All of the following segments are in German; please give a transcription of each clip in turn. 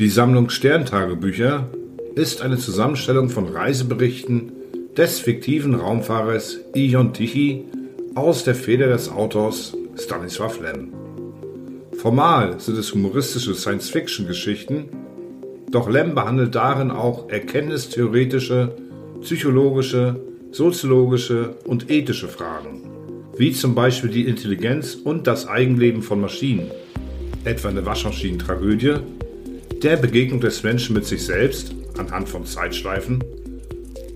Die Sammlung Sterntagebücher ist eine Zusammenstellung von Reiseberichten des fiktiven Raumfahrers Ion Tichy aus der Feder des Autors Stanislav Lem. Formal sind es humoristische Science-Fiction-Geschichten, doch Lem behandelt darin auch erkenntnistheoretische, psychologische, soziologische und ethische Fragen, wie zum Beispiel die Intelligenz und das Eigenleben von Maschinen, etwa eine Waschmaschinentragödie der Begegnung des Menschen mit sich selbst anhand von Zeitschleifen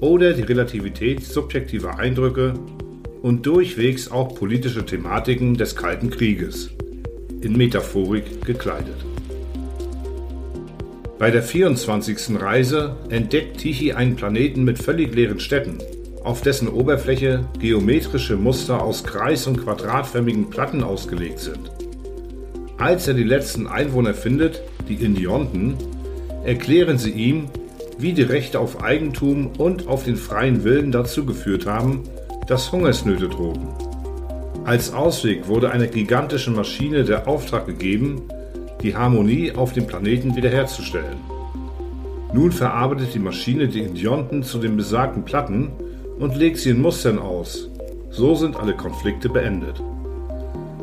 oder die Relativität subjektiver Eindrücke und durchwegs auch politische Thematiken des Kalten Krieges, in Metaphorik gekleidet. Bei der 24. Reise entdeckt Tichy einen Planeten mit völlig leeren Städten, auf dessen Oberfläche geometrische Muster aus kreis- und quadratförmigen Platten ausgelegt sind. Als er die letzten Einwohner findet, die Indionten, erklären sie ihm, wie die Rechte auf Eigentum und auf den freien Willen dazu geführt haben, dass Hungersnöte drohten. Als Ausweg wurde einer gigantischen Maschine der Auftrag gegeben, die Harmonie auf dem Planeten wiederherzustellen. Nun verarbeitet die Maschine die Indionten zu den besagten Platten und legt sie in Mustern aus. So sind alle Konflikte beendet.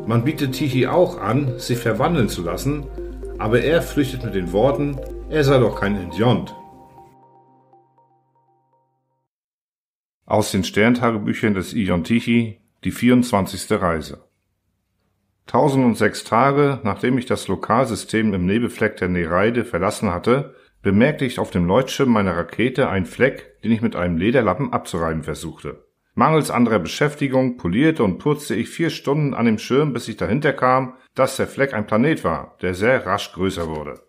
Man bietet Tichy auch an, sich verwandeln zu lassen, aber er flüchtet mit den Worten, er sei doch kein Indiont. Aus den Sterntagebüchern des Ion Tichy, die 24. Reise. 1006 Tage, nachdem ich das Lokalsystem im Nebelfleck der Nereide verlassen hatte, bemerkte ich auf dem Leuchtschirm meiner Rakete einen Fleck, den ich mit einem Lederlappen abzureiben versuchte. Mangels anderer Beschäftigung polierte und putzte ich vier Stunden an dem Schirm, bis ich dahinter kam, dass der Fleck ein Planet war, der sehr rasch größer wurde.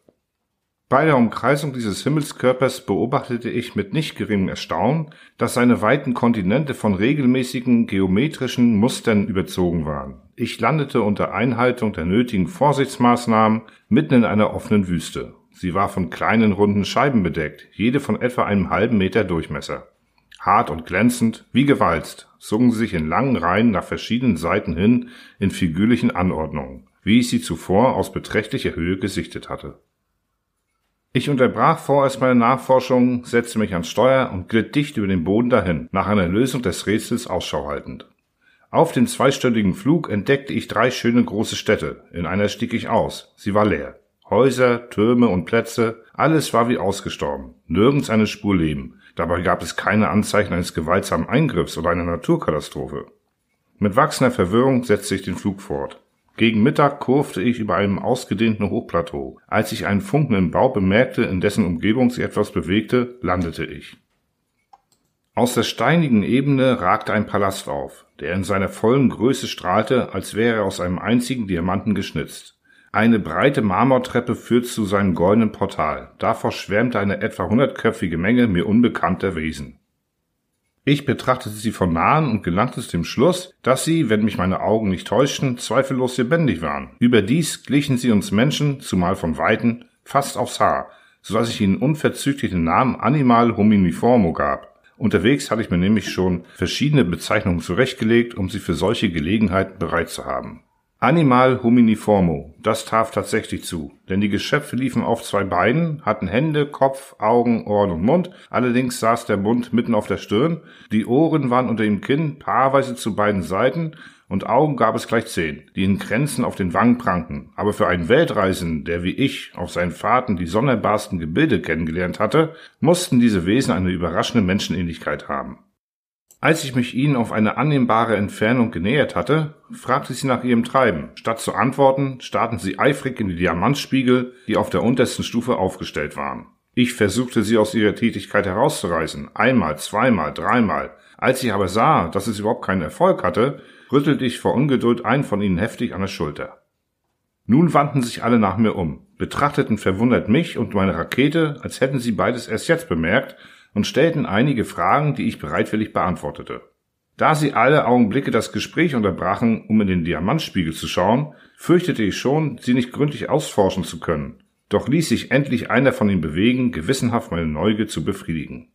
Bei der Umkreisung dieses Himmelskörpers beobachtete ich mit nicht geringem Erstaunen, dass seine weiten Kontinente von regelmäßigen geometrischen Mustern überzogen waren. Ich landete unter Einhaltung der nötigen Vorsichtsmaßnahmen mitten in einer offenen Wüste. Sie war von kleinen runden Scheiben bedeckt, jede von etwa einem halben Meter Durchmesser. Hart und glänzend, wie gewalzt, zogen sie sich in langen Reihen nach verschiedenen Seiten hin in figürlichen Anordnungen, wie ich sie zuvor aus beträchtlicher Höhe gesichtet hatte. Ich unterbrach vorerst meine Nachforschungen, setzte mich ans Steuer und glitt dicht über den Boden dahin, nach einer Lösung des Rätsels Ausschau haltend. Auf dem zweistündigen Flug entdeckte ich drei schöne große Städte, in einer stieg ich aus, sie war leer. Häuser, Türme und Plätze, alles war wie ausgestorben, nirgends eine Spur Leben, Dabei gab es keine Anzeichen eines gewaltsamen Eingriffs oder einer Naturkatastrophe. Mit wachsender Verwirrung setzte ich den Flug fort. Gegen Mittag kurfte ich über einem ausgedehnten Hochplateau. Als ich einen funkenden Bau bemerkte, in dessen Umgebung sich etwas bewegte, landete ich. Aus der steinigen Ebene ragte ein Palast auf, der in seiner vollen Größe strahlte, als wäre er aus einem einzigen Diamanten geschnitzt. Eine breite Marmortreppe führt zu seinem goldenen Portal. Davor schwärmte eine etwa hundertköpfige Menge mir unbekannter Wesen. Ich betrachtete sie von nahen und gelangte zu dem Schluss, dass sie, wenn mich meine Augen nicht täuschten, zweifellos lebendig waren. Überdies glichen sie uns Menschen, zumal von Weiten, fast aufs Haar, so dass ich ihnen unverzüglich den Namen Animal hominiformo gab. Unterwegs hatte ich mir nämlich schon verschiedene Bezeichnungen zurechtgelegt, um sie für solche Gelegenheiten bereit zu haben. Animal hominiformo, das traf tatsächlich zu, denn die Geschöpfe liefen auf zwei Beinen, hatten Hände, Kopf, Augen, Ohren und Mund, allerdings saß der Mund mitten auf der Stirn, die Ohren waren unter dem Kinn, paarweise zu beiden Seiten und Augen gab es gleich zehn, die in Kränzen auf den Wangen pranken, aber für einen Weltreisenden, der wie ich auf seinen Fahrten die sonderbarsten Gebilde kennengelernt hatte, mussten diese Wesen eine überraschende Menschenähnlichkeit haben. Als ich mich ihnen auf eine annehmbare Entfernung genähert hatte, fragte ich sie nach ihrem Treiben. Statt zu antworten, starrten sie eifrig in die Diamantspiegel, die auf der untersten Stufe aufgestellt waren. Ich versuchte sie aus ihrer Tätigkeit herauszureißen, einmal, zweimal, dreimal. Als ich aber sah, dass es überhaupt keinen Erfolg hatte, rüttelte ich vor Ungeduld einen von ihnen heftig an der Schulter. Nun wandten sich alle nach mir um, betrachteten verwundert mich und meine Rakete, als hätten sie beides erst jetzt bemerkt und stellten einige Fragen, die ich bereitwillig beantwortete. Da sie alle Augenblicke das Gespräch unterbrachen, um in den Diamantspiegel zu schauen, fürchtete ich schon, sie nicht gründlich ausforschen zu können. Doch ließ sich endlich einer von ihnen bewegen, gewissenhaft meine Neugier zu befriedigen.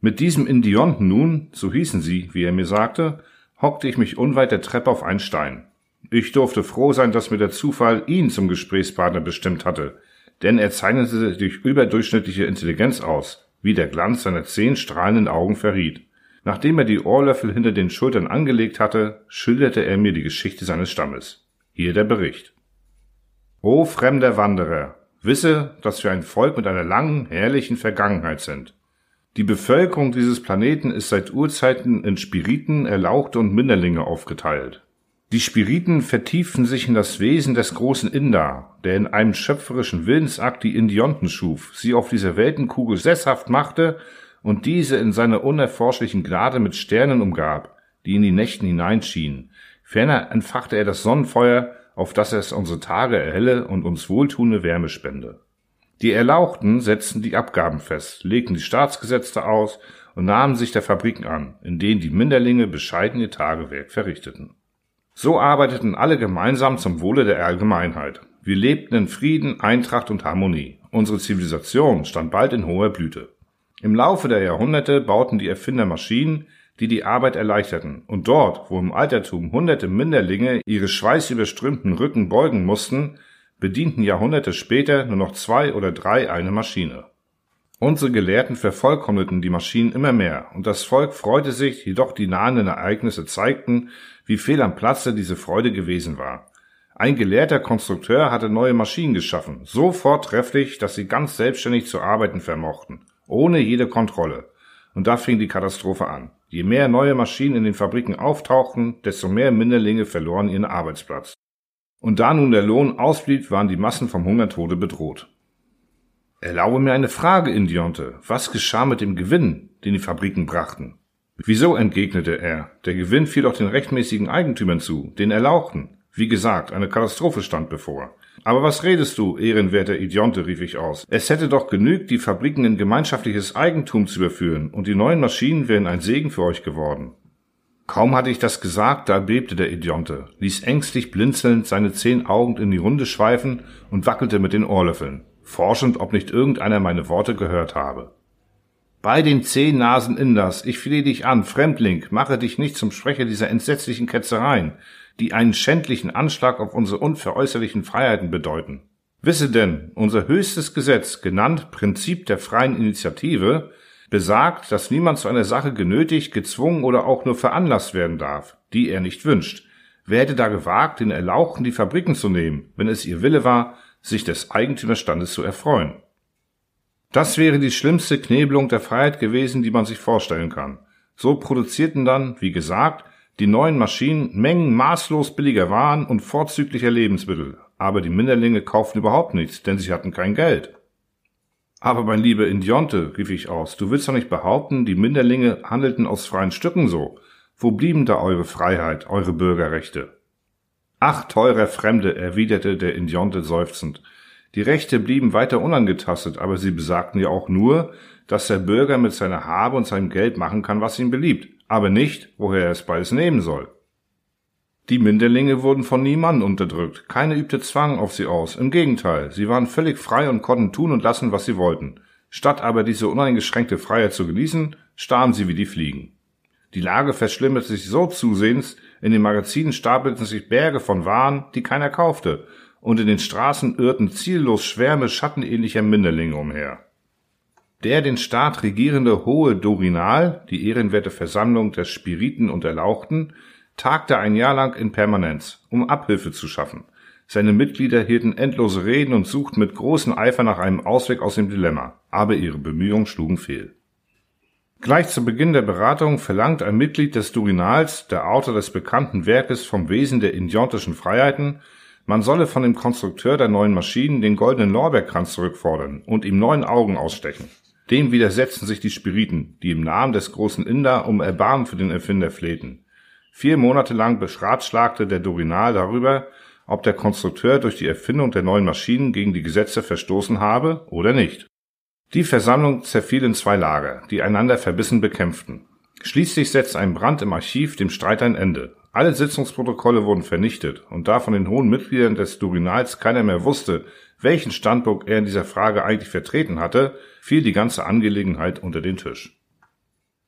Mit diesem Indionten nun, so hießen sie, wie er mir sagte, hockte ich mich unweit der Treppe auf einen Stein. Ich durfte froh sein, dass mir der Zufall ihn zum Gesprächspartner bestimmt hatte, denn er zeichnete sich durch überdurchschnittliche Intelligenz aus, wie der Glanz seiner zehn strahlenden Augen verriet. Nachdem er die Ohrlöffel hinter den Schultern angelegt hatte, schilderte er mir die Geschichte seines Stammes. Hier der Bericht. O fremder Wanderer, wisse, dass wir ein Volk mit einer langen, herrlichen Vergangenheit sind. Die Bevölkerung dieses Planeten ist seit Urzeiten in Spiriten, Erlauchte und Minderlinge aufgeteilt. Die Spiriten vertiefen sich in das Wesen des großen Inder, der in einem schöpferischen Willensakt die Indionten schuf, sie auf dieser Weltenkugel sesshaft machte und diese in seiner unerforschlichen Gnade mit Sternen umgab, die in die Nächten hineinschienen. Ferner entfachte er das Sonnenfeuer, auf das es unsere Tage erhelle und uns wohltuende Wärme spende. Die Erlauchten setzten die Abgaben fest, legten die Staatsgesetze aus und nahmen sich der Fabriken an, in denen die Minderlinge bescheiden ihr Tagewerk verrichteten. So arbeiteten alle gemeinsam zum Wohle der Allgemeinheit. Wir lebten in Frieden, Eintracht und Harmonie. Unsere Zivilisation stand bald in hoher Blüte. Im Laufe der Jahrhunderte bauten die Erfinder Maschinen, die die Arbeit erleichterten, und dort, wo im Altertum hunderte Minderlinge ihre schweißüberströmten Rücken beugen mussten, bedienten Jahrhunderte später nur noch zwei oder drei eine Maschine. Unsere Gelehrten vervollkommneten die Maschinen immer mehr, und das Volk freute sich, jedoch die nahenden Ereignisse zeigten, wie fehl am Platze diese Freude gewesen war. Ein gelehrter Konstrukteur hatte neue Maschinen geschaffen, so vortrefflich, dass sie ganz selbstständig zu arbeiten vermochten, ohne jede Kontrolle. Und da fing die Katastrophe an. Je mehr neue Maschinen in den Fabriken auftauchten, desto mehr Minderlinge verloren ihren Arbeitsplatz. Und da nun der Lohn ausblieb, waren die Massen vom Hungertode bedroht. Erlaube mir eine Frage, Indionte. Was geschah mit dem Gewinn, den die Fabriken brachten? Wieso, entgegnete er, der Gewinn fiel doch den rechtmäßigen Eigentümern zu, den Erlauchten. Wie gesagt, eine Katastrophe stand bevor. Aber was redest du, ehrenwerter Idionte, rief ich aus. Es hätte doch genügt, die Fabriken in gemeinschaftliches Eigentum zu überführen, und die neuen Maschinen wären ein Segen für euch geworden. Kaum hatte ich das gesagt, da bebte der Idionte, ließ ängstlich blinzelnd seine zehn Augen in die Runde schweifen und wackelte mit den Ohrlöffeln, forschend, ob nicht irgendeiner meine Worte gehört habe. Bei den zehn Nasen Inders, ich flehe dich an, Fremdling, mache dich nicht zum Sprecher dieser entsetzlichen Ketzereien, die einen schändlichen Anschlag auf unsere unveräußerlichen Freiheiten bedeuten. Wisse denn, unser höchstes Gesetz, genannt Prinzip der freien Initiative, besagt, dass niemand zu einer Sache genötigt, gezwungen oder auch nur veranlasst werden darf, die er nicht wünscht. Wer hätte da gewagt, den Erlauchten die Fabriken zu nehmen, wenn es ihr Wille war, sich des Eigentümerstandes zu erfreuen? Das wäre die schlimmste Knebelung der Freiheit gewesen, die man sich vorstellen kann. So produzierten dann, wie gesagt, die neuen Maschinen Mengen maßlos billiger Waren und vorzüglicher Lebensmittel, aber die Minderlinge kauften überhaupt nichts, denn sie hatten kein Geld. Aber mein lieber Indionte, rief ich aus, du willst doch nicht behaupten, die Minderlinge handelten aus freien Stücken so. Wo blieben da eure Freiheit, eure Bürgerrechte? Ach, teurer Fremde, erwiderte der Indionte seufzend. Die Rechte blieben weiter unangetastet, aber sie besagten ja auch nur, dass der Bürger mit seiner Habe und seinem Geld machen kann, was ihm beliebt, aber nicht, woher er es beides nehmen soll. Die Minderlinge wurden von niemandem unterdrückt, keine übte Zwang auf sie aus, im Gegenteil, sie waren völlig frei und konnten tun und lassen, was sie wollten. Statt aber diese uneingeschränkte Freiheit zu genießen, starben sie wie die Fliegen. Die Lage verschlimmerte sich so zusehends, in den Magazinen stapelten sich Berge von Waren, die keiner kaufte, und in den Straßen irrten ziellos Schwärme schattenähnlicher Minderlinge umher. Der den Staat regierende Hohe Dorinal, die ehrenwerte Versammlung der Spiriten und Erlauchten, tagte ein Jahr lang in Permanenz, um Abhilfe zu schaffen. Seine Mitglieder hielten endlose Reden und suchten mit großem Eifer nach einem Ausweg aus dem Dilemma, aber ihre Bemühungen schlugen fehl. Gleich zu Beginn der Beratung verlangt ein Mitglied des Durinals, der Autor des bekannten Werkes vom Wesen der indiontischen Freiheiten, man solle von dem Konstrukteur der neuen Maschinen den goldenen Lorbeerkranz zurückfordern und ihm neun Augen ausstechen. Dem widersetzten sich die Spiriten, die im Namen des großen Inder um Erbarmen für den Erfinder flehten. Vier Monate lang beratschlagte der Dorinal darüber, ob der Konstrukteur durch die Erfindung der neuen Maschinen gegen die Gesetze verstoßen habe oder nicht. Die Versammlung zerfiel in zwei Lager, die einander verbissen bekämpften. Schließlich setzte ein Brand im Archiv dem Streit ein Ende. Alle Sitzungsprotokolle wurden vernichtet, und da von den hohen Mitgliedern des Durinals keiner mehr wusste, welchen Standpunkt er in dieser Frage eigentlich vertreten hatte, fiel die ganze Angelegenheit unter den Tisch.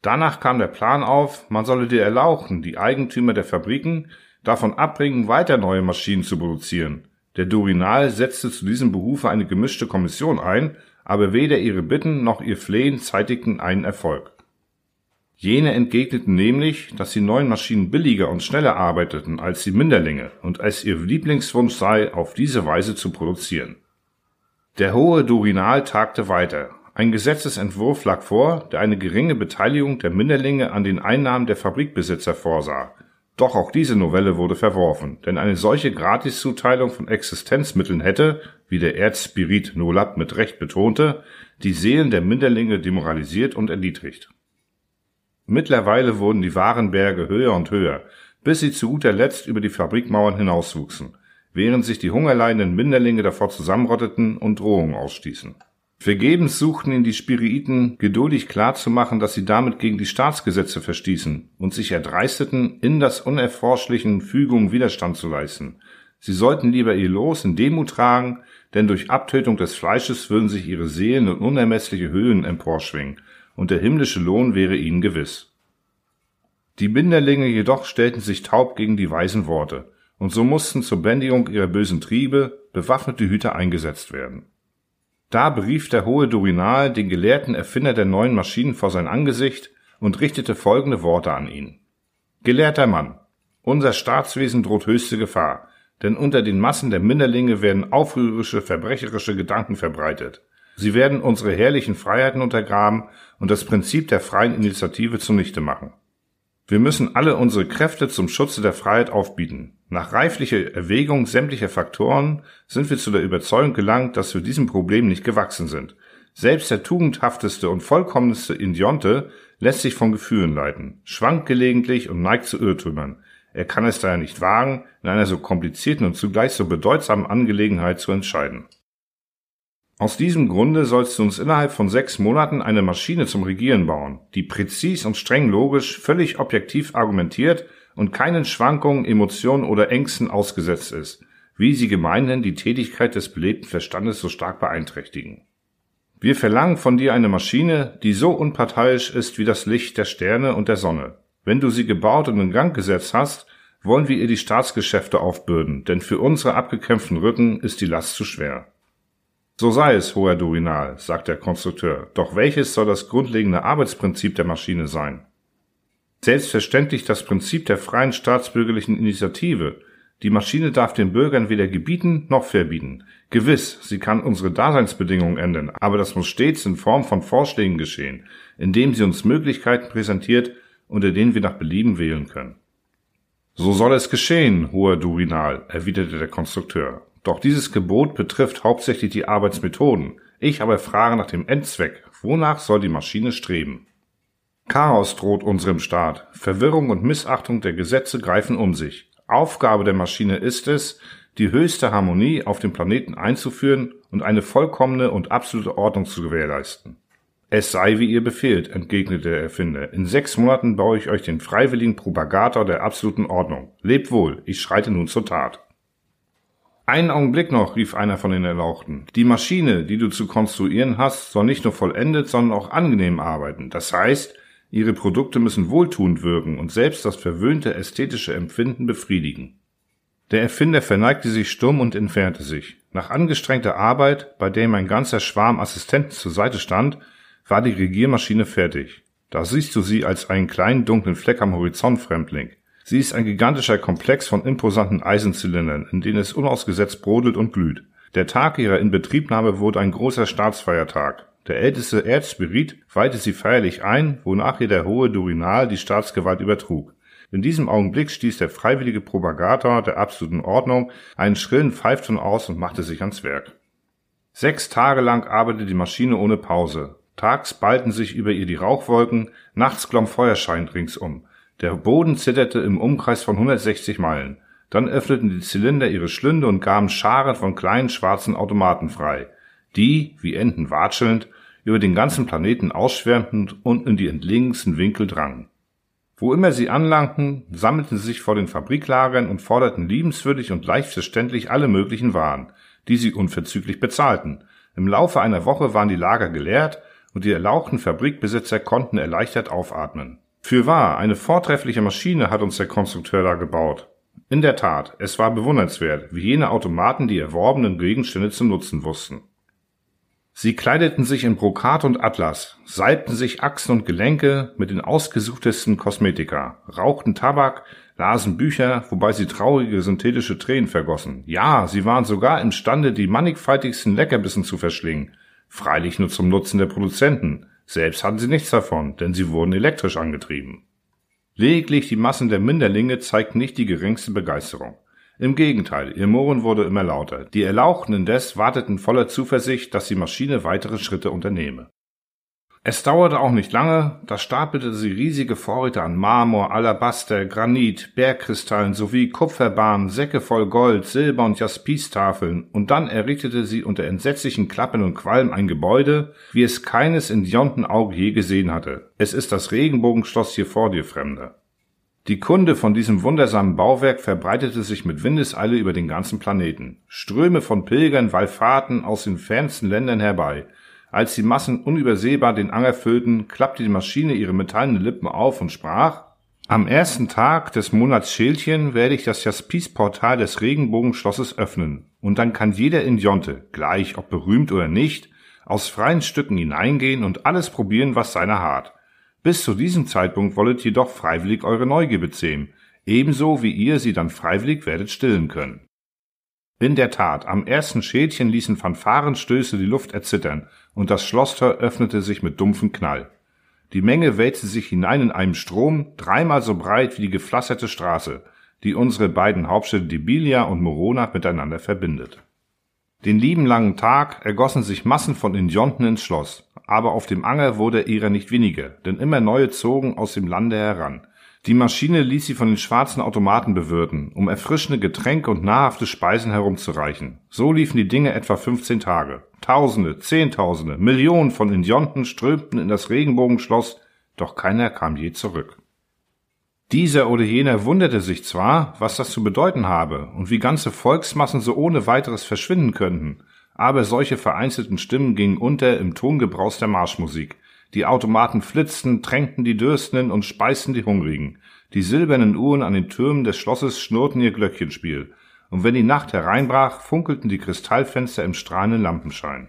Danach kam der Plan auf, man solle die Erlauchten, die Eigentümer der Fabriken, davon abbringen, weiter neue Maschinen zu produzieren, Der Durinal setzte zu diesem Behufe eine gemischte Kommission ein, aber weder ihre Bitten noch ihr Flehen zeitigten einen Erfolg. Jene entgegneten nämlich, dass die neuen Maschinen billiger und schneller arbeiteten als die Minderlinge und es ihr Lieblingswunsch sei, auf diese Weise zu produzieren. Der hohe Durinal tagte weiter. Ein Gesetzesentwurf lag vor, der eine geringe Beteiligung der Minderlinge an den Einnahmen der Fabrikbesitzer vorsah. Doch auch diese Novelle wurde verworfen, denn eine solche Gratiszuteilung von Existenzmitteln hätte, wie der Erzspirit Nolab mit Recht betonte, die Seelen der Minderlinge demoralisiert und erniedrigt. Mittlerweile wurden die Warenberge höher und höher, bis sie zu guter Letzt über die Fabrikmauern hinauswuchsen während sich die hungerleidenden Minderlinge davor zusammenrotteten und Drohungen ausstießen. Vergebens suchten ihn die Spiriten geduldig klarzumachen, dass sie damit gegen die Staatsgesetze verstießen und sich erdreisteten, in das unerforschlichen Fügung Widerstand zu leisten. Sie sollten lieber ihr Los in Demut tragen, denn durch Abtötung des Fleisches würden sich ihre Seelen in unermessliche Höhen emporschwingen, und der himmlische Lohn wäre ihnen gewiss. Die Minderlinge jedoch stellten sich taub gegen die weisen Worte, und so mussten zur Bändigung ihrer bösen Triebe bewaffnete Hüter eingesetzt werden. Da berief der hohe Durinal den gelehrten Erfinder der neuen Maschinen vor sein Angesicht und richtete folgende Worte an ihn. Gelehrter Mann, unser Staatswesen droht höchste Gefahr, denn unter den Massen der Minderlinge werden aufrührerische, verbrecherische Gedanken verbreitet. Sie werden unsere herrlichen Freiheiten untergraben und das Prinzip der freien Initiative zunichte machen. Wir müssen alle unsere Kräfte zum Schutze der Freiheit aufbieten. Nach reiflicher Erwägung sämtlicher Faktoren sind wir zu der Überzeugung gelangt, dass wir diesem Problem nicht gewachsen sind. Selbst der tugendhafteste und vollkommenste Indionte lässt sich von Gefühlen leiten, schwankt gelegentlich und neigt zu Irrtümern. Er kann es daher nicht wagen, in einer so komplizierten und zugleich so bedeutsamen Angelegenheit zu entscheiden. Aus diesem Grunde sollst du uns innerhalb von sechs Monaten eine Maschine zum Regieren bauen, die präzis und streng logisch, völlig objektiv argumentiert und keinen Schwankungen, Emotionen oder Ängsten ausgesetzt ist, wie sie gemeinhin die Tätigkeit des belebten Verstandes so stark beeinträchtigen. Wir verlangen von dir eine Maschine, die so unparteiisch ist wie das Licht der Sterne und der Sonne. Wenn du sie gebaut und in Gang gesetzt hast, wollen wir ihr die Staatsgeschäfte aufbürden, denn für unsere abgekämpften Rücken ist die Last zu schwer. So sei es, hoher Durinal, sagt der Konstrukteur, doch welches soll das grundlegende Arbeitsprinzip der Maschine sein? Selbstverständlich das Prinzip der freien staatsbürgerlichen Initiative. Die Maschine darf den Bürgern weder gebieten noch verbieten. Gewiss, sie kann unsere Daseinsbedingungen ändern, aber das muss stets in Form von Vorschlägen geschehen, indem sie uns Möglichkeiten präsentiert, unter denen wir nach Belieben wählen können. So soll es geschehen, hoher Durinal, erwiderte der Konstrukteur. Doch dieses Gebot betrifft hauptsächlich die Arbeitsmethoden. Ich aber frage nach dem Endzweck. Wonach soll die Maschine streben? Chaos droht unserem Staat. Verwirrung und Missachtung der Gesetze greifen um sich. Aufgabe der Maschine ist es, die höchste Harmonie auf dem Planeten einzuführen und eine vollkommene und absolute Ordnung zu gewährleisten. Es sei, wie ihr befehlt, entgegnete der Erfinder. In sechs Monaten baue ich euch den freiwilligen Propagator der absoluten Ordnung. Lebt wohl, ich schreite nun zur Tat. Einen Augenblick noch, rief einer von den Erlauchten. Die Maschine, die du zu konstruieren hast, soll nicht nur vollendet, sondern auch angenehm arbeiten. Das heißt, ihre Produkte müssen wohltuend wirken und selbst das verwöhnte ästhetische Empfinden befriedigen. Der Erfinder verneigte sich stumm und entfernte sich. Nach angestrengter Arbeit, bei der ihm ein ganzer Schwarm Assistenten zur Seite stand, war die Regiermaschine fertig. Da siehst du sie als einen kleinen dunklen Fleck am Horizont, Fremdling. Sie ist ein gigantischer Komplex von imposanten Eisenzylindern, in denen es unausgesetzt brodelt und glüht. Der Tag ihrer Inbetriebnahme wurde ein großer Staatsfeiertag. Der älteste Erzspirit weihte sie feierlich ein, wonach ihr der hohe Durinal die Staatsgewalt übertrug. In diesem Augenblick stieß der freiwillige Propagator der absoluten Ordnung einen schrillen Pfeifton aus und machte sich ans Werk. Sechs Tage lang arbeitete die Maschine ohne Pause. Tags ballten sich über ihr die Rauchwolken, nachts glomm Feuerschein ringsum. Der Boden zitterte im Umkreis von 160 Meilen. Dann öffneten die Zylinder ihre Schlünde und gaben Scharen von kleinen schwarzen Automaten frei, die, wie Enten watschelnd, über den ganzen Planeten ausschwärmten und in die entlegensten Winkel drangen. Wo immer sie anlangten, sammelten sie sich vor den Fabriklagern und forderten liebenswürdig und leicht verständlich alle möglichen Waren, die sie unverzüglich bezahlten. Im Laufe einer Woche waren die Lager geleert und die erlauchten Fabrikbesitzer konnten erleichtert aufatmen. Fürwahr, eine vortreffliche Maschine hat uns der Konstrukteur da gebaut. In der Tat, es war bewundernswert, wie jene Automaten die erworbenen Gegenstände zu nutzen wussten. Sie kleideten sich in Brokat und Atlas, salbten sich Achsen und Gelenke mit den ausgesuchtesten Kosmetika, rauchten Tabak, lasen Bücher, wobei sie traurige synthetische Tränen vergossen. Ja, sie waren sogar imstande, die mannigfaltigsten Leckerbissen zu verschlingen, freilich nur zum Nutzen der Produzenten. Selbst hatten sie nichts davon, denn sie wurden elektrisch angetrieben. Lediglich die Massen der Minderlinge zeigten nicht die geringste Begeisterung. Im Gegenteil, ihr Murren wurde immer lauter. Die Erlauchten indes warteten voller Zuversicht, dass die Maschine weitere Schritte unternehme. Es dauerte auch nicht lange, da stapelte sie riesige Vorräte an Marmor, Alabaster, Granit, Bergkristallen sowie Kupferbahnen, Säcke voll Gold, Silber und Jaspistafeln, und dann errichtete sie unter entsetzlichen Klappen und Qualm ein Gebäude, wie es keines in Auge je gesehen hatte. Es ist das Regenbogenschloss hier vor dir, Fremder. Die Kunde von diesem wundersamen Bauwerk verbreitete sich mit Windeseile über den ganzen Planeten. Ströme von Pilgern wallfahrten aus den fernsten Ländern herbei. Als die Massen unübersehbar den Anger füllten, klappte die Maschine ihre metallenen Lippen auf und sprach Am ersten Tag des Monats Schälchen werde ich das Jaspisportal des Regenbogenschlosses öffnen, und dann kann jeder Indionte, gleich ob berühmt oder nicht, aus freien Stücken hineingehen und alles probieren, was seiner hart. Bis zu diesem Zeitpunkt wollet jedoch freiwillig eure Neugier bezähmen, ebenso wie ihr sie dann freiwillig werdet stillen können. In der Tat, am ersten Schädchen ließen Fanfarenstöße die Luft erzittern, und das Schlosstor öffnete sich mit dumpfem Knall. Die Menge wälzte sich hinein in einem Strom, dreimal so breit wie die gepflasterte Straße, die unsere beiden Hauptstädte Debilia und Morona miteinander verbindet. Den lieben langen Tag ergossen sich Massen von Indionten ins Schloss, aber auf dem Anger wurde ihrer nicht weniger, denn immer neue zogen aus dem Lande heran. Die Maschine ließ sie von den schwarzen Automaten bewirten, um erfrischende Getränke und nahrhafte Speisen herumzureichen. So liefen die Dinge etwa 15 Tage. Tausende, Zehntausende, Millionen von Indionten strömten in das Regenbogenschloss, doch keiner kam je zurück. Dieser oder jener wunderte sich zwar, was das zu bedeuten habe und wie ganze Volksmassen so ohne weiteres verschwinden könnten, aber solche vereinzelten Stimmen gingen unter im Tongebraus der Marschmusik. Die Automaten flitzten, tränkten die Dürstenden und speisten die Hungrigen. Die silbernen Uhren an den Türmen des Schlosses schnurrten ihr Glöckchenspiel. Und wenn die Nacht hereinbrach, funkelten die Kristallfenster im strahlenden Lampenschein.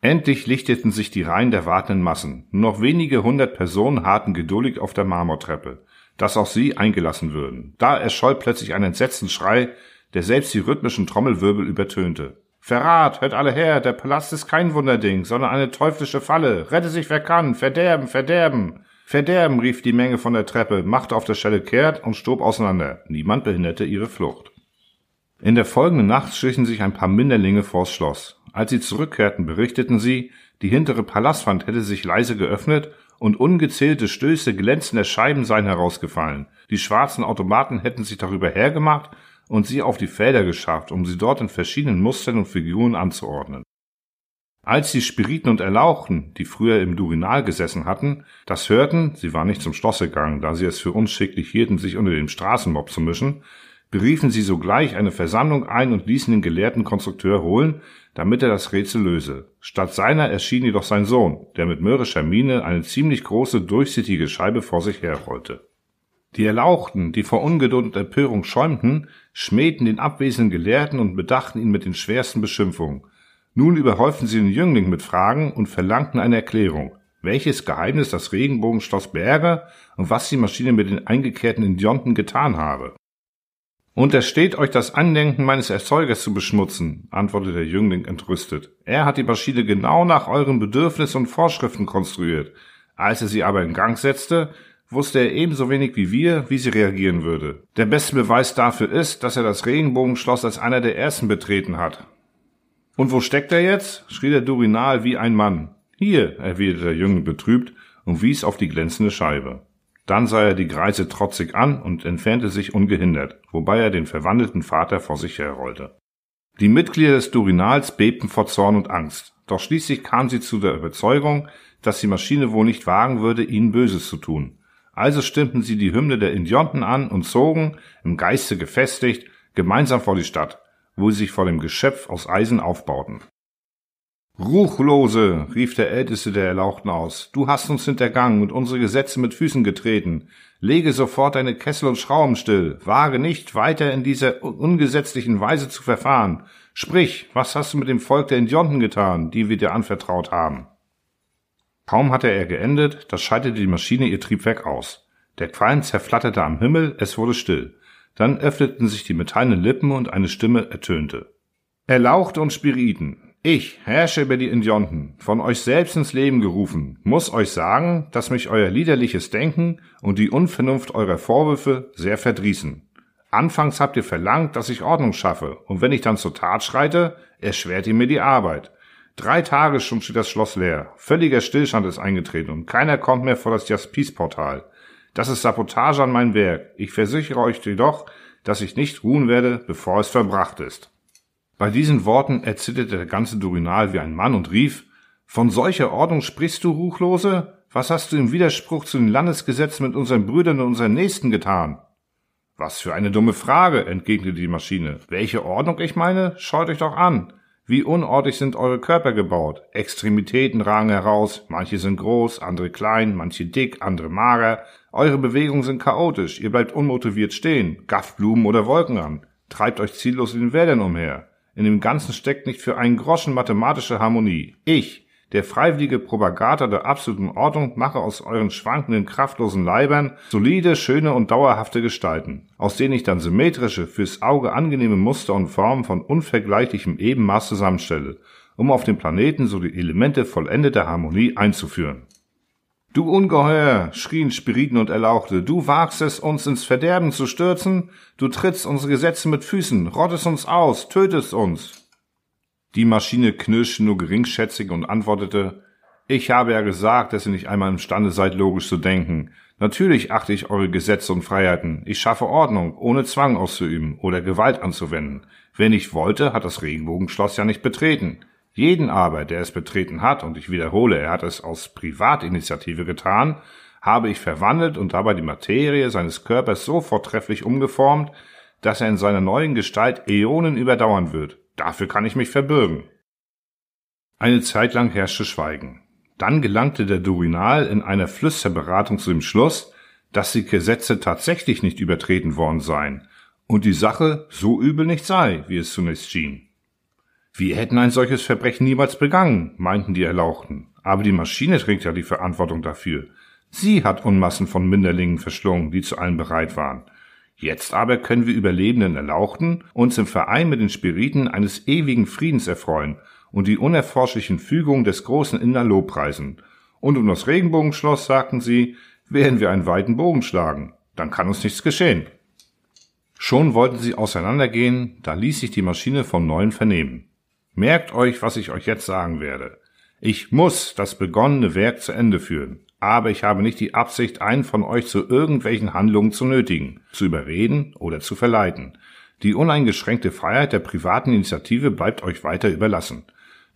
Endlich lichteten sich die Reihen der wartenden Massen. Nur noch wenige hundert Personen harrten geduldig auf der Marmortreppe, dass auch sie eingelassen würden. Da erscholl plötzlich ein entsetzten Schrei, der selbst die rhythmischen Trommelwirbel übertönte. Verrat, hört alle her, der Palast ist kein Wunderding, sondern eine teuflische Falle. Rette sich wer kann, Verderben, Verderben. Verderben, rief die Menge von der Treppe, machte auf der Stelle kehrt und stob auseinander. Niemand behinderte ihre Flucht. In der folgenden Nacht schlichen sich ein paar Minderlinge vors Schloss. Als sie zurückkehrten, berichteten sie, die hintere Palastwand hätte sich leise geöffnet und ungezählte Stöße glänzender Scheiben seien herausgefallen. Die schwarzen Automaten hätten sich darüber hergemacht und sie auf die Felder geschafft, um sie dort in verschiedenen Mustern und Figuren anzuordnen. Als die Spiriten und Erlauchten, die früher im Durinal gesessen hatten, das hörten, sie waren nicht zum Schloss gegangen, da sie es für unschicklich hielten, sich unter dem Straßenmob zu mischen, beriefen sie sogleich eine Versammlung ein und ließen den gelehrten Konstrukteur holen, damit er das Rätsel löse. Statt seiner erschien jedoch sein Sohn, der mit mürrischer Miene eine ziemlich große, durchsichtige Scheibe vor sich herrollte. Die Erlauchten, die vor Ungeduld und Empörung schäumten, schmähten den abwesenden Gelehrten und bedachten ihn mit den schwersten Beschimpfungen. Nun überhäuften sie den Jüngling mit Fragen und verlangten eine Erklärung, welches Geheimnis das Regenbogenschloss berge und was die Maschine mit den eingekehrten Indionten getan habe. Untersteht euch das Andenken meines Erzeugers zu beschmutzen, antwortete der Jüngling entrüstet. Er hat die Maschine genau nach euren Bedürfnissen und Vorschriften konstruiert. Als er sie aber in Gang setzte, wusste er ebenso wenig wie wir, wie sie reagieren würde. Der beste Beweis dafür ist, dass er das Regenbogenschloss als einer der ersten betreten hat. Und wo steckt er jetzt? schrie der Durinal wie ein Mann. Hier, erwiderte der Jüngling betrübt und wies auf die glänzende Scheibe. Dann sah er die Greise trotzig an und entfernte sich ungehindert, wobei er den verwandelten Vater vor sich herrollte. Die Mitglieder des Durinals bebten vor Zorn und Angst, doch schließlich kam sie zu der Überzeugung, dass die Maschine wohl nicht wagen würde, ihnen Böses zu tun. Also stimmten sie die Hymne der Indionten an und zogen, im Geiste gefestigt, gemeinsam vor die Stadt, wo sie sich vor dem Geschöpf aus Eisen aufbauten. Ruchlose, rief der Älteste der Erlauchten aus, du hast uns hintergangen und unsere Gesetze mit Füßen getreten. Lege sofort deine Kessel und Schrauben still, wage nicht weiter in dieser ungesetzlichen Weise zu verfahren. Sprich, was hast du mit dem Volk der Indionten getan, die wir dir anvertraut haben? Kaum hatte er geendet, da schaltete die Maschine ihr Triebwerk aus. Der Qualm zerflatterte am Himmel, es wurde still. Dann öffneten sich die metallenen Lippen und eine Stimme ertönte. Erlauchte und Spiriten, ich, herrsche über die Indionten, von euch selbst ins Leben gerufen, muss euch sagen, dass mich euer liederliches Denken und die Unvernunft eurer Vorwürfe sehr verdrießen. Anfangs habt ihr verlangt, dass ich Ordnung schaffe, und wenn ich dann zur Tat schreite, erschwert ihr mir die Arbeit. Drei Tage schon steht das Schloss leer, völliger Stillstand ist eingetreten und keiner kommt mehr vor das Jaspis-Portal. Das ist Sabotage an mein Werk. Ich versichere euch jedoch, dass ich nicht ruhen werde, bevor es verbracht ist. Bei diesen Worten erzitterte der ganze Durinal wie ein Mann und rief, von solcher Ordnung sprichst du, Ruchlose? Was hast du im Widerspruch zu den Landesgesetzen mit unseren Brüdern und unseren Nächsten getan? Was für eine dumme Frage, entgegnete die Maschine. Welche Ordnung ich meine? Schaut euch doch an. Wie unordentlich sind eure Körper gebaut. Extremitäten ragen heraus, manche sind groß, andere klein, manche dick, andere mager. Eure Bewegungen sind chaotisch, ihr bleibt unmotiviert stehen, gafft Blumen oder Wolken an, treibt euch ziellos in den Wäldern umher. In dem Ganzen steckt nicht für einen Groschen mathematische Harmonie. Ich, der freiwillige Propagator der absoluten Ordnung, mache aus euren schwankenden, kraftlosen Leibern solide, schöne und dauerhafte Gestalten, aus denen ich dann symmetrische, fürs Auge angenehme Muster und Formen von unvergleichlichem Ebenmaß zusammenstelle, um auf dem Planeten so die Elemente vollendeter Harmonie einzuführen. Du Ungeheuer, schrien Spiriten und Erlauchte, du wagst es, uns ins Verderben zu stürzen? Du trittst unsere Gesetze mit Füßen, rottest uns aus, tötest uns. Die Maschine knirschte nur geringschätzig und antwortete, ich habe ja gesagt, dass ihr nicht einmal imstande seid, logisch zu denken. Natürlich achte ich eure Gesetze und Freiheiten. Ich schaffe Ordnung, ohne Zwang auszuüben oder Gewalt anzuwenden. Wer nicht wollte, hat das Regenbogenschloss ja nicht betreten. Jeden aber, der es betreten hat, und ich wiederhole, er hat es aus Privatinitiative getan, habe ich verwandelt und dabei die Materie seines Körpers so vortrefflich umgeformt, dass er in seiner neuen Gestalt Äonen überdauern wird. Dafür kann ich mich verbürgen. Eine Zeit lang herrschte Schweigen. Dann gelangte der Durinal in einer Flüsterberatung zu dem Schluss, dass die Gesetze tatsächlich nicht übertreten worden seien und die Sache so übel nicht sei, wie es zunächst schien. Wir hätten ein solches Verbrechen niemals begangen, meinten die Erlauchten. Aber die Maschine trägt ja die Verantwortung dafür. Sie hat Unmassen von Minderlingen verschlungen, die zu allem bereit waren. Jetzt aber können wir Überlebenden Erlauchten uns im Verein mit den Spiriten eines ewigen Friedens erfreuen und die unerforschlichen Fügungen des großen Inder Lobpreisen. Und um das Regenbogenschloss, sagten sie, werden wir einen weiten Bogen schlagen. Dann kann uns nichts geschehen. Schon wollten sie auseinandergehen, da ließ sich die Maschine von neuem vernehmen. Merkt euch, was ich euch jetzt sagen werde. Ich muss das begonnene Werk zu Ende führen, aber ich habe nicht die Absicht, einen von euch zu irgendwelchen Handlungen zu nötigen, zu überreden oder zu verleiten. Die uneingeschränkte Freiheit der privaten Initiative bleibt euch weiter überlassen.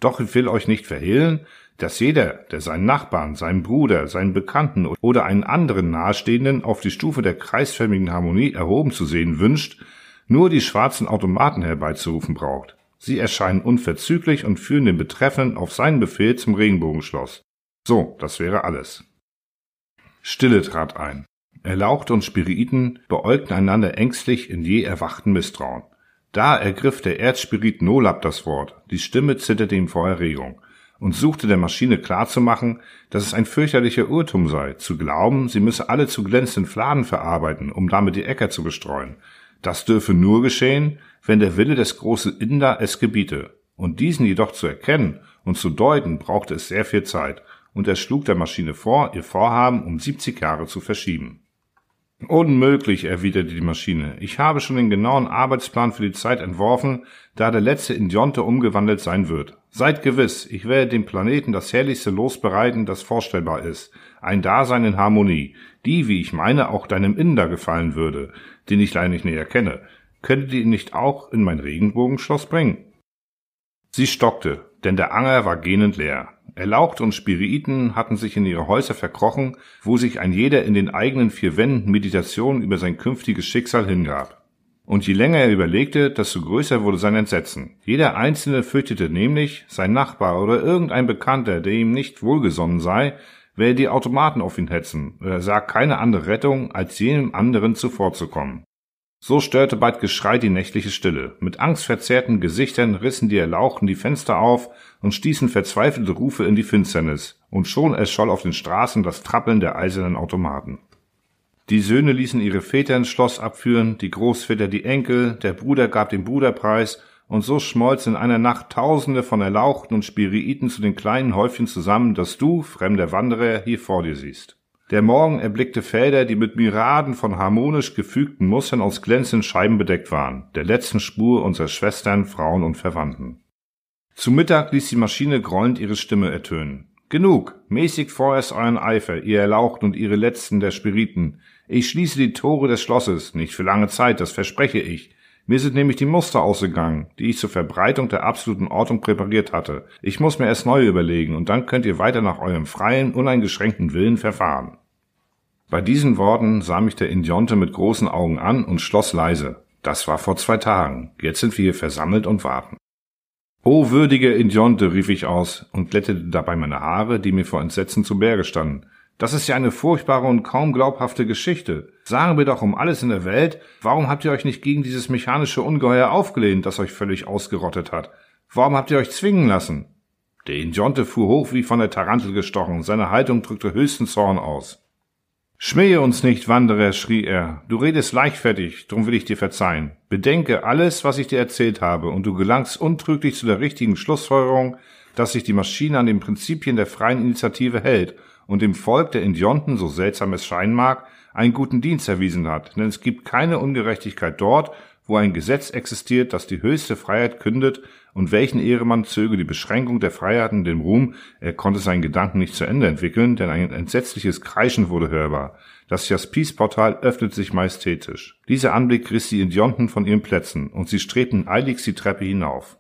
Doch ich will euch nicht verhehlen, dass jeder, der seinen Nachbarn, seinen Bruder, seinen Bekannten oder einen anderen Nahestehenden auf die Stufe der kreisförmigen Harmonie erhoben zu sehen wünscht, nur die schwarzen Automaten herbeizurufen braucht. Sie erscheinen unverzüglich und führen den Betreffenden auf seinen Befehl zum Regenbogenschloss. So, das wäre alles. Stille trat ein. Erlauchte und Spiriten beäugten einander ängstlich in je erwachten Misstrauen. Da ergriff der Erzspirit Nolab das Wort, die Stimme zitterte ihm vor Erregung, und suchte der Maschine klarzumachen, dass es ein fürchterlicher Irrtum sei, zu glauben, sie müsse alle zu glänzenden Fladen verarbeiten, um damit die Äcker zu bestreuen. Das dürfe nur geschehen, wenn der Wille des großen Inder es gebiete. Und diesen jedoch zu erkennen und zu deuten, brauchte es sehr viel Zeit, und er schlug der Maschine vor, ihr Vorhaben um 70 Jahre zu verschieben. Unmöglich, erwiderte die Maschine. Ich habe schon den genauen Arbeitsplan für die Zeit entworfen, da der letzte Indionte umgewandelt sein wird. Seid gewiss, ich werde dem Planeten das herrlichste Los bereiten, das vorstellbar ist. Ein Dasein in Harmonie, die, wie ich meine, auch deinem Inder gefallen würde, den ich leider nicht näher kenne könntet ihr ihn nicht auch in mein Regenbogenschloss bringen? Sie stockte, denn der Anger war gähnend leer. Erlaucht und Spiriten hatten sich in ihre Häuser verkrochen, wo sich ein jeder in den eigenen vier Wänden Meditationen über sein künftiges Schicksal hingab. Und je länger er überlegte, desto größer wurde sein Entsetzen. Jeder Einzelne fürchtete nämlich, sein Nachbar oder irgendein Bekannter, der ihm nicht wohlgesonnen sei, werde die Automaten auf ihn hetzen, und er sah keine andere Rettung, als jenem anderen zuvorzukommen. So störte bald Geschrei die nächtliche Stille. Mit angstverzerrten Gesichtern rissen die Erlauchten die Fenster auf und stießen verzweifelte Rufe in die Finsternis, und schon erscholl auf den Straßen das Trappeln der eisernen Automaten. Die Söhne ließen ihre Väter ins Schloss abführen, die Großväter die Enkel, der Bruder gab den Bruderpreis, und so schmolzen in einer Nacht Tausende von Erlauchten und Spiriten zu den kleinen Häufchen zusammen, das du, fremder Wanderer, hier vor dir siehst. Der Morgen erblickte Felder, die mit Myriaden von harmonisch gefügten Mustern aus glänzenden Scheiben bedeckt waren, der letzten Spur unserer Schwestern, Frauen und Verwandten. Zu Mittag ließ die Maschine grollend ihre Stimme ertönen. Genug, mäßigt vorerst euren Eifer, ihr Erlauchten und ihre Letzten der Spiriten. Ich schließe die Tore des Schlosses, nicht für lange Zeit, das verspreche ich. Mir sind nämlich die Muster ausgegangen, die ich zur Verbreitung der absoluten Ordnung präpariert hatte. Ich muss mir erst neue überlegen, und dann könnt ihr weiter nach eurem freien, uneingeschränkten Willen verfahren. Bei diesen Worten sah mich der Indionte mit großen Augen an und schloss leise. Das war vor zwei Tagen. Jetzt sind wir hier versammelt und warten. O würdige Indionte, rief ich aus und glättete dabei meine Haare, die mir vor Entsetzen zu Berge standen. Das ist ja eine furchtbare und kaum glaubhafte Geschichte. Sagen wir doch um alles in der Welt, warum habt ihr euch nicht gegen dieses mechanische Ungeheuer aufgelehnt, das euch völlig ausgerottet hat? Warum habt ihr euch zwingen lassen? Der Indionte fuhr hoch wie von der Tarantel gestochen, seine Haltung drückte höchsten Zorn aus. Schmähe uns nicht, Wanderer, schrie er. Du redest leichtfertig, drum will ich dir verzeihen. Bedenke alles, was ich dir erzählt habe, und du gelangst untrüglich zu der richtigen Schlussfolgerung, dass sich die Maschine an den Prinzipien der freien Initiative hält und dem Volk der Indionten, so seltsam es scheinen mag, einen guten Dienst erwiesen hat. Denn es gibt keine Ungerechtigkeit dort, wo ein Gesetz existiert, das die höchste Freiheit kündet, und welchen Ehremann zöge die Beschränkung der Freiheiten den Ruhm, er konnte seinen Gedanken nicht zu Ende entwickeln, denn ein entsetzliches Kreischen wurde hörbar. Das Jaspis-Portal öffnet sich majestätisch. Dieser Anblick riss die Indionten von ihren Plätzen, und sie strebten eiligst die Treppe hinauf.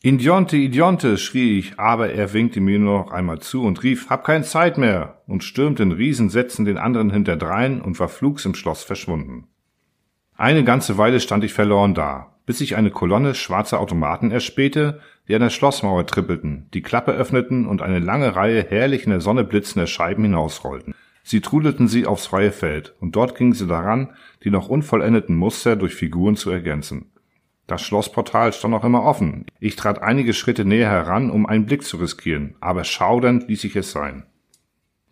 Indionte, Idionte, schrie ich, aber er winkte mir nur noch einmal zu und rief, hab keine Zeit mehr, und stürmte in Riesensätzen den anderen hinterdrein und war flugs im Schloss verschwunden. Eine ganze Weile stand ich verloren da, bis ich eine Kolonne schwarzer Automaten erspähte, die an der Schlossmauer trippelten, die Klappe öffneten und eine lange Reihe herrlich in der Sonne blitzender Scheiben hinausrollten. Sie trudelten sie aufs freie Feld, und dort gingen sie daran, die noch unvollendeten Muster durch Figuren zu ergänzen. Das Schlossportal stand noch immer offen. Ich trat einige Schritte näher heran, um einen Blick zu riskieren, aber schaudernd ließ ich es sein.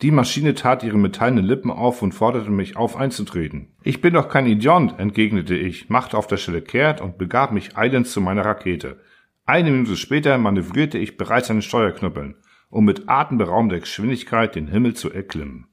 Die Maschine tat ihre metallenen Lippen auf und forderte mich auf einzutreten. Ich bin doch kein Idiot, entgegnete ich, machte auf der Stelle kehrt und begab mich eilends zu meiner Rakete. Eine Minute später manövrierte ich bereits an den Steuerknüppeln, um mit atemberaubender Geschwindigkeit den Himmel zu erklimmen.